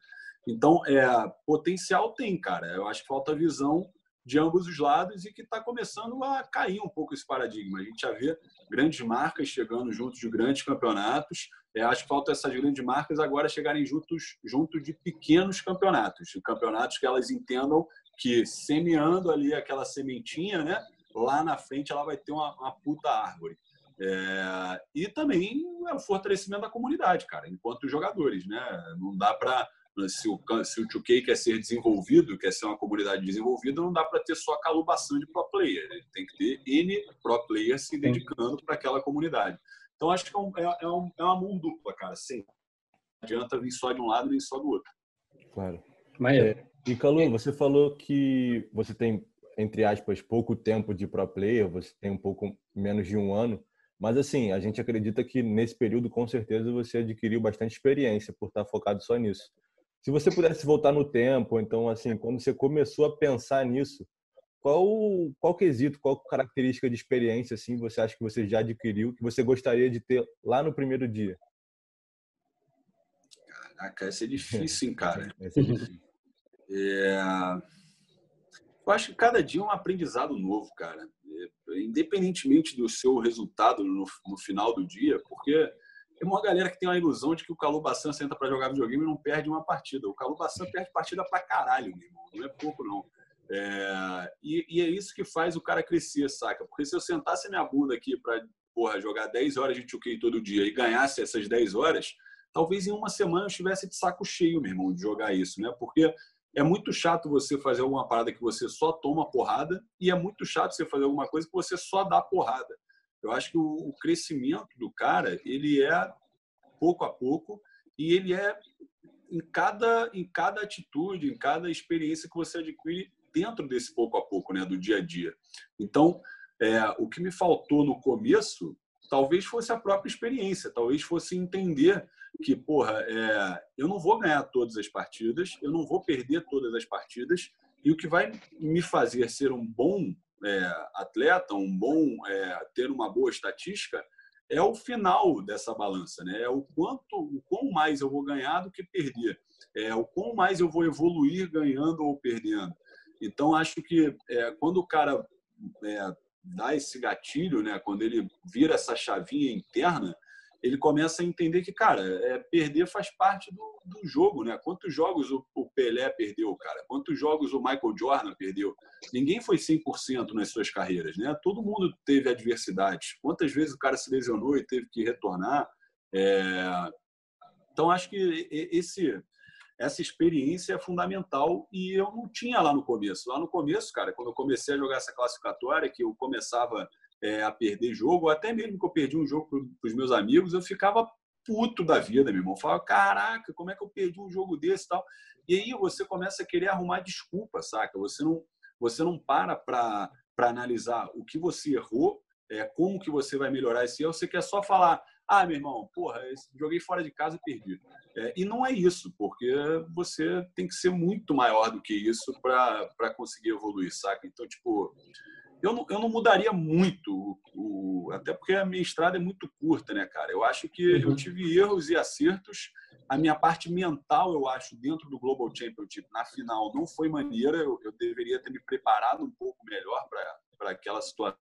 Então, é, potencial tem, cara. Eu acho que falta visão de ambos os lados e que está começando a cair um pouco esse paradigma. A gente já vê grandes marcas chegando juntos de grandes campeonatos. É, acho que falta essas grandes marcas agora chegarem juntos junto de pequenos campeonatos, de campeonatos que elas entendam que semeando ali aquela sementinha, né, lá na frente ela vai ter uma, uma puta árvore. É, e também é o fortalecimento da comunidade, cara, enquanto jogadores, né? Não dá para se o, se o 2K quer ser desenvolvido, quer ser uma comunidade desenvolvida, não dá para ter só a calubação de pro player. Ele tem que ter N pro players se dedicando para aquela comunidade. Então, acho que é, um, é, é, um, é uma mão dupla, cara, sempre. Não adianta vir só de um lado nem só do outro. Claro. Mas, é, e, Calu, você falou que você tem, entre aspas, pouco tempo de pro player, você tem um pouco menos de um ano. Mas, assim, a gente acredita que nesse período, com certeza, você adquiriu bastante experiência por estar focado só nisso. Se você pudesse voltar no tempo, então, assim, quando você começou a pensar nisso, qual, qual quesito, qual característica de experiência, assim, você acha que você já adquiriu, que você gostaria de ter lá no primeiro dia? Caraca, essa é difícil, hein, cara? essa é difícil. É... Eu acho que cada dia é um aprendizado novo, cara. É, independentemente do seu resultado no, no final do dia, porque tem uma galera que tem uma ilusão de que o Calu Bassan senta para jogar videogame e não perde uma partida. O Calu Bassan perde partida pra caralho, meu irmão. Não é pouco, não. É... E, e, é isso que faz o cara crescer, saca? Porque se eu sentasse minha bunda aqui para jogar 10 horas de 2K todo dia e ganhasse essas 10 horas, talvez em uma semana eu estivesse de saco cheio, meu irmão, de jogar isso, né? Porque é muito chato você fazer alguma parada que você só toma porrada e é muito chato você fazer alguma coisa que você só dá porrada. Eu acho que o, crescimento do cara, ele é pouco a pouco e ele é em cada, em cada atitude, em cada experiência que você adquire dentro desse pouco a pouco, né, do dia a dia. Então, é, o que me faltou no começo, talvez fosse a própria experiência, talvez fosse entender que, porra, é, eu não vou ganhar todas as partidas, eu não vou perder todas as partidas, e o que vai me fazer ser um bom é, atleta, um bom é, ter uma boa estatística, é o final dessa balança, né? É o quanto, o quão mais eu vou ganhar do que perder, é o quão mais eu vou evoluir ganhando ou perdendo. Então acho que é, quando o cara é, dá esse gatilho, né? Quando ele vira essa chavinha interna, ele começa a entender que, cara, é, perder faz parte do, do jogo, né? Quantos jogos o, o, Pelé perdeu, cara? Quantos jogos o Michael Jordan perdeu? Ninguém foi 100% nas suas carreiras, né? Todo mundo teve adversidades. Quantas vezes o cara se lesionou e teve que retornar? É... Então, acho que esse essa experiência é fundamental e eu não tinha lá no começo. Lá no começo, cara, quando eu comecei a jogar essa classificatória, que eu começava é, a perder jogo, até mesmo que eu perdi um jogo para os meus amigos, eu ficava puto da vida, meu irmão. Eu falava, caraca, como é que eu perdi um jogo desse e tal? E aí você começa a querer arrumar desculpa, saca? Você não, você não para para analisar o que você errou, é, como que você vai melhorar esse erro, você quer só falar, ah, meu irmão, porra, joguei fora de casa e perdi. É, e não é isso, porque você tem que ser muito maior do que isso para conseguir evoluir, saca? Então, tipo, eu não, eu não mudaria muito, o, até porque a minha estrada é muito curta, né, cara? Eu acho que uhum. eu tive erros e acertos. A minha parte mental, eu acho, dentro do Global Championship, na final, não foi maneira. Eu, eu deveria ter me preparado um pouco melhor para aquela situação.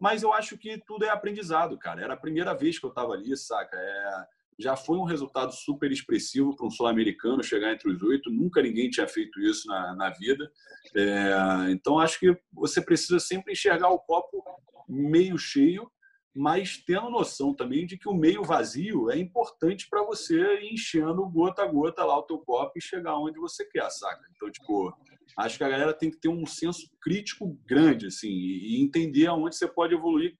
Mas eu acho que tudo é aprendizado, cara. Era a primeira vez que eu estava ali, saca? É, já foi um resultado super expressivo para um sul-americano chegar entre os oito. Nunca ninguém tinha feito isso na, na vida. É, então, acho que você precisa sempre enxergar o copo meio cheio, mas tendo noção também de que o meio vazio é importante para você ir enchendo gota a gota lá o teu copo e chegar onde você quer, saca? Então, tipo, acho que a galera tem que ter um senso crítico grande, assim, e entender aonde você pode evoluir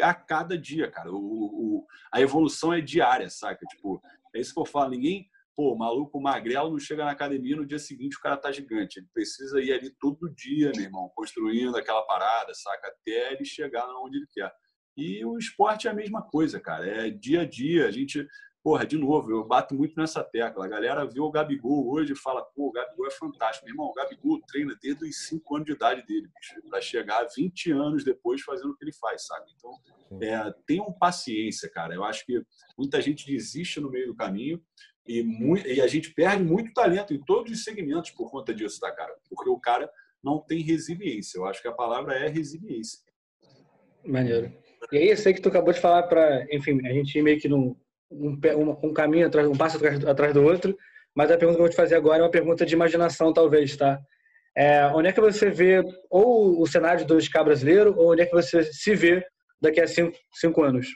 a cada dia, cara. O, o, a evolução é diária, saca? Tipo, é isso que eu falo. Ninguém, pô, maluco magrelo não chega na academia no dia seguinte o cara tá gigante. Ele precisa ir ali todo dia, meu irmão, construindo aquela parada, saca? Até ele chegar onde ele quer. E o esporte é a mesma coisa, cara. É dia a dia. A gente porra, de novo, eu bato muito nessa tecla. A galera vê o Gabigol hoje e fala, pô, o Gabigol é fantástico. Meu irmão, o Gabigol treina desde os 5 anos de idade dele, para chegar 20 anos depois fazendo o que ele faz, sabe? Então, é, tenham paciência, cara. Eu acho que muita gente desiste no meio do caminho e, muito, e a gente perde muito talento em todos os segmentos por conta disso, tá, cara? Porque o cara não tem resiliência. Eu acho que a palavra é resiliência. Maneiro. E aí, eu sei que tu acabou de falar para, enfim, a gente meio que num um, um, um caminho atrás, um passo atrás, atrás, do outro, mas a pergunta que eu vou te fazer agora é uma pergunta de imaginação, talvez, tá? É, onde é que você vê ou o cenário do ska brasileiro, ou onde é que você se vê daqui a cinco, cinco anos?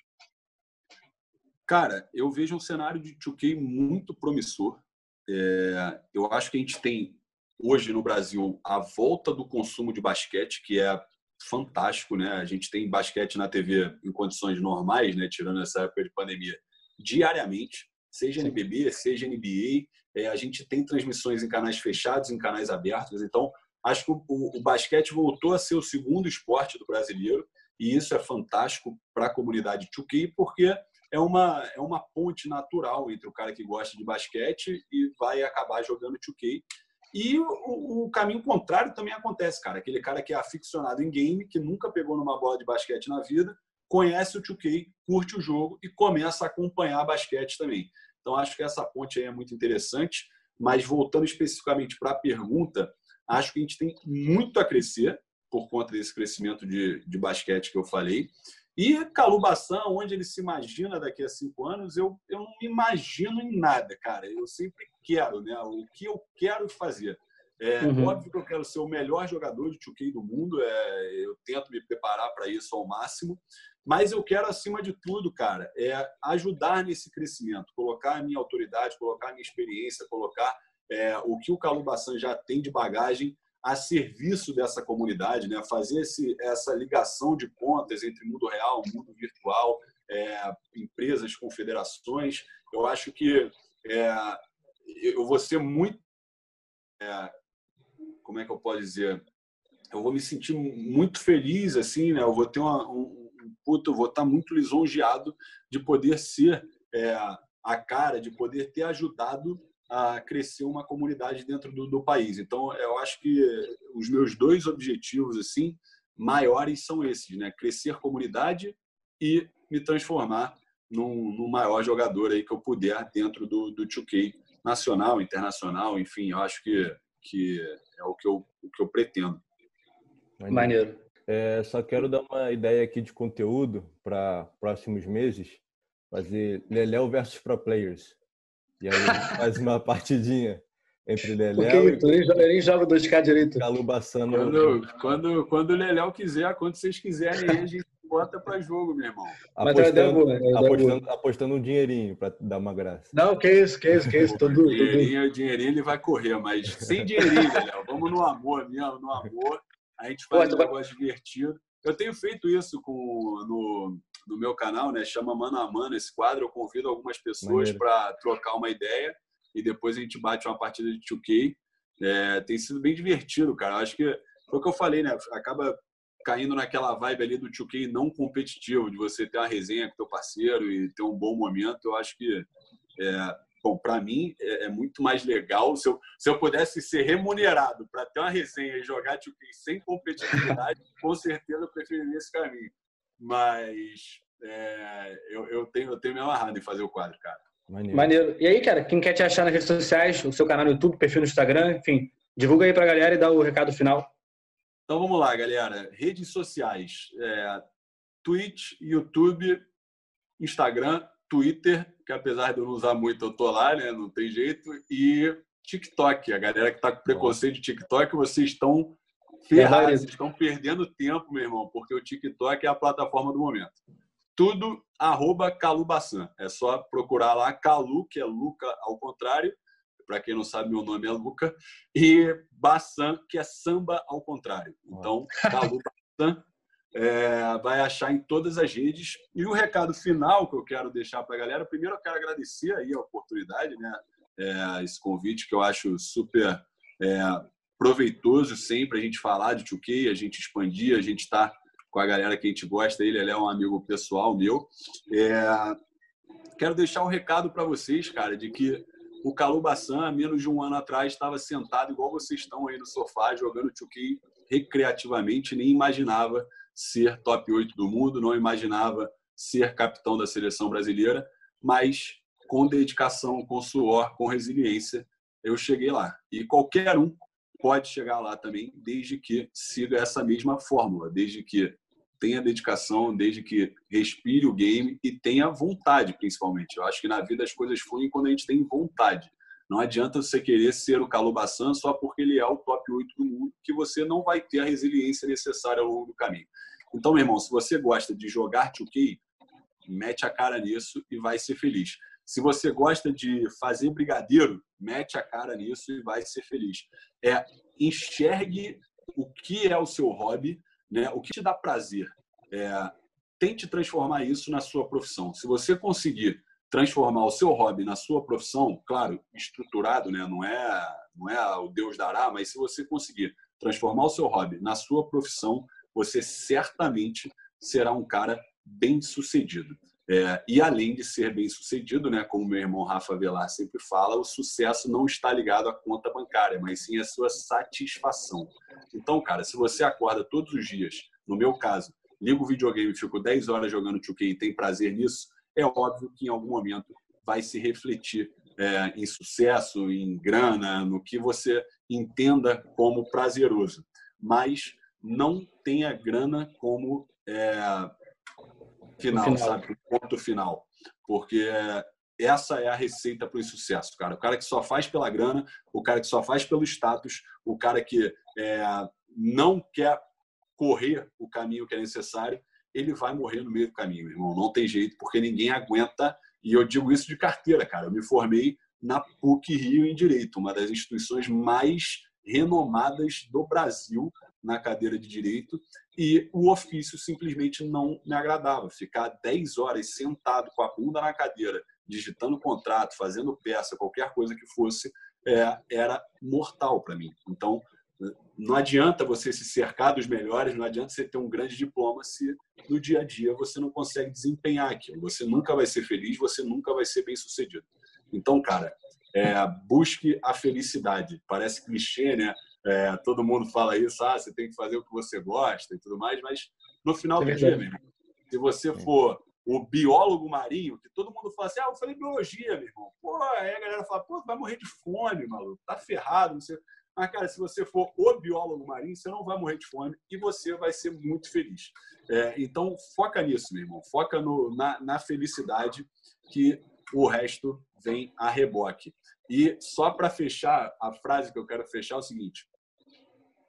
Cara, eu vejo um cenário de 2K muito promissor. É, eu acho que a gente tem hoje no Brasil a volta do consumo de basquete, que é fantástico, né? A gente tem basquete na TV em condições normais, né? Tirando essa época de pandemia, diariamente, seja NBB, seja NBA. É, a gente tem transmissões em canais fechados, em canais abertos. Então, acho que o, o, o basquete voltou a ser o segundo esporte do brasileiro e isso é fantástico para a comunidade 2K, porque é uma, é uma ponte natural entre o cara que gosta de basquete e vai acabar jogando 2K. E o, o, caminho contrário também acontece, cara. Aquele cara que é aficionado em game, que nunca pegou numa bola de basquete na vida, conhece o 2K, curte o jogo e começa a acompanhar basquete também. Então, acho que essa ponte aí é muito interessante. Mas voltando especificamente para a pergunta, acho que a gente tem muito a crescer por conta desse crescimento de, de basquete que eu falei. E Calubação, onde ele se imagina daqui a cinco anos, eu, eu não me imagino em nada, cara. Eu sempre quero, né? O que eu quero fazer. É uhum. óbvio que eu quero ser o melhor jogador de 2K do mundo, é, eu tento me preparar para isso ao máximo, mas eu quero, acima de tudo, cara, é ajudar nesse crescimento, colocar a minha autoridade, colocar a minha experiência, colocar é, o que o Calubação já tem de bagagem a serviço dessa comunidade, né? fazer esse, essa ligação de pontas entre mundo real, mundo virtual, é, empresas, confederações. Eu acho que é, eu vou ser muito é, como é que eu posso dizer? Eu vou me sentir muito feliz, assim, né? Eu vou ter uma, um, puto, eu vou estar muito lisonjeado de poder ser é, a cara, de poder ter ajudado a crescer uma comunidade dentro do, do, país. Então, eu acho que os meus dois objetivos assim maiores são esses, né? Crescer comunidade e me transformar num, num maior jogador aí que eu puder dentro do, do 2K nacional, internacional, enfim, eu acho que que é o que eu, o que eu pretendo. Maneiro. É, só quero dar uma ideia aqui de conteúdo para próximos meses. Fazer Leléo versus Pro Players. E aí faz uma partidinha entre Leléo e... Tu nem, nem joga 2K direito. Calubaçando. Quando, quando, quando o Leléo quiser, quando vocês quiserem, a gente bota para jogo, meu irmão. Apostando, boa, apostando, apostando, um dinheirinho para dar uma graça. Não, que isso, que isso, que isso. Todo, dinheirinho, todo... dinheirinho ele vai correr, mas sem dinheirinho, Léo. Vamos no amor mesmo, no amor. A gente faz Pô, um negócio vai... divertido. Eu tenho feito isso com, no, no meu canal, né? Chama Mano a Mano esse quadro. Eu convido algumas pessoas para trocar uma ideia e depois a gente bate uma partida de 2K. É, tem sido bem divertido, cara. Acho que foi o que eu falei, né? Acaba caindo naquela vibe ali do 2K não competitivo, de você ter uma resenha com teu parceiro e ter um bom momento, eu acho que, é, bom, para mim é, é, muito mais legal se eu, se eu pudesse ser remunerado para ter uma resenha e jogar 2K sem competitividade, com certeza eu preferiria esse caminho. Mas é, eu, eu, tenho, eu tenho me amarrado em fazer o quadro, cara. Maneiro. Maneiro. E aí, cara, quem quer te achar nas redes sociais, o seu canal no YouTube, perfil no Instagram, enfim, divulga aí pra galera e dá o recado final. Então vamos lá, galera. Redes sociais: é, Twitch, YouTube, Instagram, Twitter, que apesar de eu não usar muito, eu tô lá, né? Não tem jeito. E TikTok. A galera que tá com preconceito de TikTok, vocês estão ferrados, vocês estão perdendo tempo, meu irmão, porque o TikTok é a plataforma do momento. Tudo arroba Calubaçan. É só procurar lá Calu, que é Luca ao contrário, para quem não sabe, meu nome é Luca, e Bassan, que é samba ao contrário. Então, Calu Bassan é, vai achar em todas as redes. E o recado final que eu quero deixar para a galera, primeiro eu quero agradecer aí a oportunidade, né? É, esse convite que eu acho super é, proveitoso sempre a gente falar de 2K, a gente expandir, a gente está com a galera que a gente gosta. Ele, ele é um amigo pessoal meu. É, quero deixar um recado para vocês, cara, de que o Calubaçan, há menos de um ano atrás, estava sentado igual vocês estão aí no sofá, jogando 2K recreativamente, nem imaginava ser top 8 do mundo, não imaginava ser capitão da seleção brasileira, mas com dedicação, com suor, com resiliência, eu cheguei lá. E qualquer um pode chegar lá também, desde que siga essa mesma fórmula, desde que tenha dedicação, desde que respire o game e tenha vontade, principalmente. Eu acho que na vida as coisas fluem quando a gente tem vontade. Não adianta você querer ser o Calubaçan só porque ele é o top 8 do mundo, que você não vai ter a resiliência necessária ao longo do caminho. Então, meu irmão, se você gosta de jogar 2K, mete a cara nisso e vai ser feliz. Se você gosta de fazer brigadeiro, mete a cara nisso e vai ser feliz. É enxergue o que é o seu hobby, né? O que te dá prazer. É, tente transformar isso na sua profissão. Se você conseguir transformar o seu hobby na sua profissão, claro, estruturado, né? Não é, não é o Deus dará, mas se você conseguir transformar o seu hobby na sua profissão, você certamente será um cara bem sucedido. É, e além de ser bem sucedido, né, como meu irmão Rafa Velar sempre fala, o sucesso não está ligado à conta bancária, mas sim à sua satisfação. Então, cara, se você acorda todos os dias, no meu caso, ligo o videogame, fico 10 horas jogando 2K e tem prazer nisso, é óbvio que em algum momento vai se refletir é, em sucesso, em grana, no que você entenda como prazeroso. Mas não tenha grana como é, final, final, sabe? Ponto final. Porque essa é a receita para o sucesso, cara. O cara que só faz pela grana, o cara que só faz pelo status, o cara que é, não quer correr o caminho que é necessário, ele vai morrer no meio do caminho, meu irmão. Não tem jeito, porque ninguém aguenta. E eu digo isso de carteira, cara. Eu me formei na PUC Rio em Direito, uma das instituições mais renomadas do Brasil na cadeira de Direito. E o ofício simplesmente não me agradava. Ficar 10 horas sentado com a bunda na cadeira, digitando contrato, fazendo peça, qualquer coisa que fosse, é, era mortal para mim. Então, não adianta você se cercar dos melhores, não adianta você ter um grande diploma se no dia a dia você não consegue desempenhar aquilo. Você nunca vai ser feliz, você nunca vai ser bem sucedido. Então, cara, é, busque a felicidade. Parece clichê, né? É, todo mundo fala isso, ah, você tem que fazer o que você gosta e tudo mais, mas no final é do dia, mesmo, se você for o biólogo marinho, que todo mundo fala assim, ah, eu falei biologia, meu irmão. Pô, aí a galera fala, pô, vai morrer de fome, maluco, tá ferrado, não sei. Mas, cara, se você for o biólogo marinho, você não vai morrer de fome e você vai ser muito feliz. É, então, foca nisso, meu irmão. Foca no, na, na felicidade, que o resto vem a reboque. E só para fechar, a frase que eu quero fechar é o seguinte.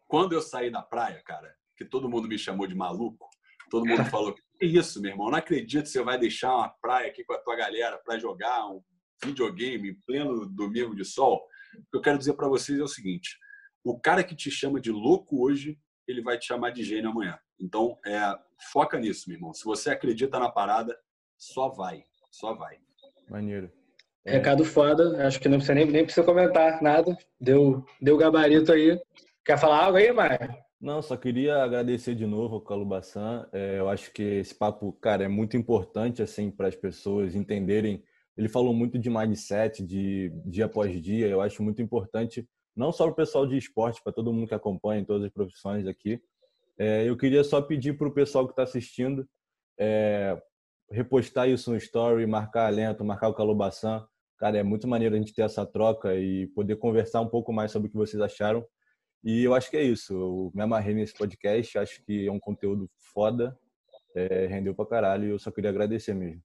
Quando eu saí da praia, cara, que todo mundo me chamou de maluco, todo mundo falou, que isso, meu irmão? Não acredito que você vai deixar uma praia aqui com a tua galera para jogar um videogame em pleno domingo de sol. O que eu quero dizer para vocês é o seguinte: o cara que te chama de louco hoje, ele vai te chamar de gênio amanhã. Então, é, foca nisso, meu irmão. Se você acredita na parada, só vai, só vai. Maneiro. É. Recado foda, acho que não precisa nem, nem precisa comentar nada. Deu, deu gabarito aí. Quer falar algo aí, Maia? Não, só queria agradecer de novo ao Calubaçan. É, eu acho que esse papo, cara, é muito importante assim para as pessoas entenderem ele falou muito de mindset, de dia após dia. Eu acho muito importante, não só para o pessoal de esporte, para todo mundo que acompanha em todas as profissões aqui. É, eu queria só pedir para o pessoal que está assistindo é, repostar isso no story, marcar alento, marcar o Calobaçan. Cara, é muito maneiro a gente ter essa troca e poder conversar um pouco mais sobre o que vocês acharam. E eu acho que é isso. Eu me amarrei nesse podcast, acho que é um conteúdo foda, é, rendeu pra caralho e eu só queria agradecer mesmo.